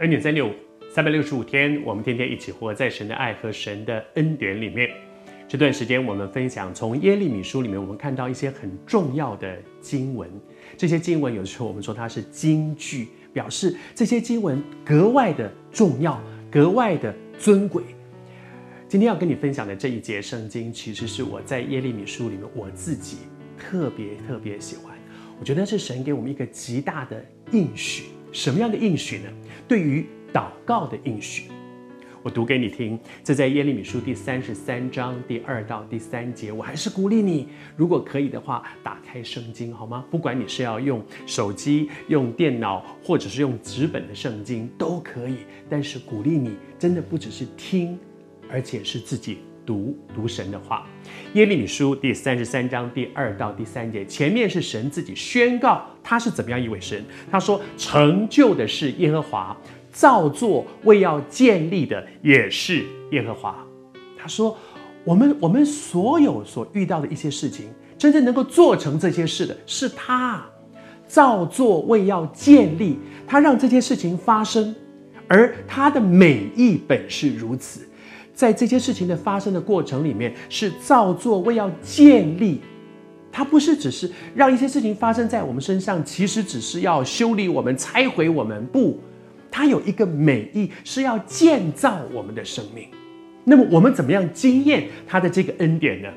恩典三六五，三百六十五天，我们天天一起活在神的爱和神的恩典里面。这段时间，我们分享从耶利米书里面，我们看到一些很重要的经文。这些经文有时候我们说它是金句，表示这些经文格外的重要，格外的尊贵。今天要跟你分享的这一节圣经，其实是我在耶利米书里面我自己特别特别喜欢。我觉得是神给我们一个极大的应许。什么样的应许呢？对于祷告的应许，我读给你听。这在耶利米书第三十三章第二到第三节。我还是鼓励你，如果可以的话，打开圣经好吗？不管你是要用手机、用电脑，或者是用纸本的圣经都可以。但是鼓励你，真的不只是听，而且是自己。读读神的话，耶利米书第三十三章第二到第三节，前面是神自己宣告他是怎么样一位神。他说：“成就的是耶和华，造作为要建立的也是耶和华。”他说：“我们我们所有所遇到的一些事情，真正能够做成这些事的是他，造作为要建立，他让这些事情发生，而他的美意本是如此。”在这些事情的发生的过程里面，是造作为要建立，它不是只是让一些事情发生在我们身上，其实只是要修理我们、拆毁我们。不，它有一个美意，是要建造我们的生命。那么我们怎么样经验他的这个恩典呢？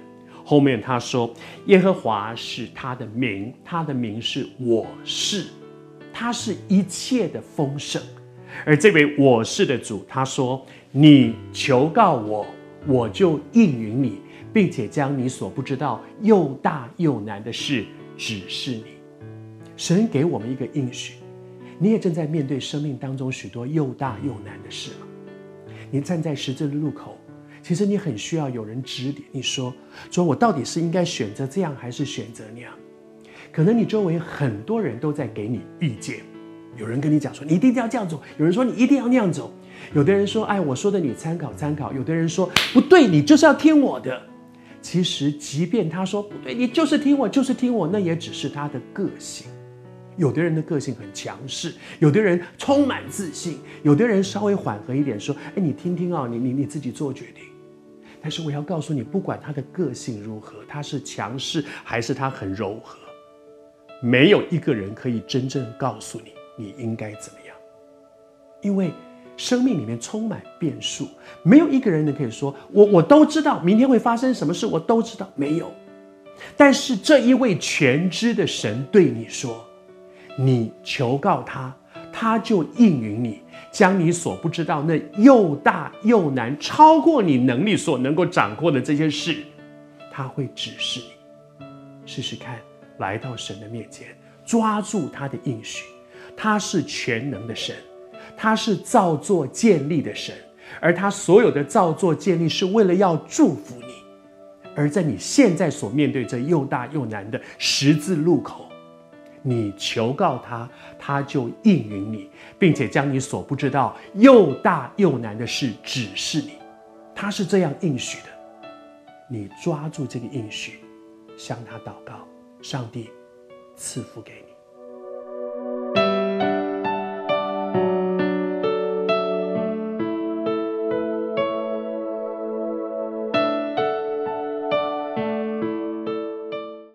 后面他说：“耶和华是他的名，他的名是我是，他是一切的丰盛。”而这位我是的主，他说。你求告我，我就应允你，并且将你所不知道又大又难的事指示你。神给我们一个应许，你也正在面对生命当中许多又大又难的事了？你站在十字的路口，其实你很需要有人指点你说：说我到底是应该选择这样，还是选择那样？可能你周围很多人都在给你意见，有人跟你讲说你一定要这样走，有人说你一定要那样走。有的人说：“哎，我说的你参考参考。”有的人说：“不对，你就是要听我的。”其实，即便他说不对，你就是听我，就是听我，那也只是他的个性。有的人的个性很强势，有的人充满自信，有的人稍微缓和一点，说：“哎，你听听啊，你你你自己做决定。”但是我要告诉你，不管他的个性如何，他是强势还是他很柔和，没有一个人可以真正告诉你你应该怎么样，因为。生命里面充满变数，没有一个人能可以说我我都知道明天会发生什么事，我都知道没有。但是这一位全知的神对你说，你求告他，他就应允你，将你所不知道那又大又难、超过你能力所能够掌握的这些事，他会指示你。试试看，来到神的面前，抓住他的应许，他是全能的神。他是造作建立的神，而他所有的造作建立是为了要祝福你。而在你现在所面对这又大又难的十字路口，你求告他，他就应允你，并且将你所不知道又大又难的事指示你。他是这样应许的，你抓住这个应许，向他祷告，上帝赐福给你。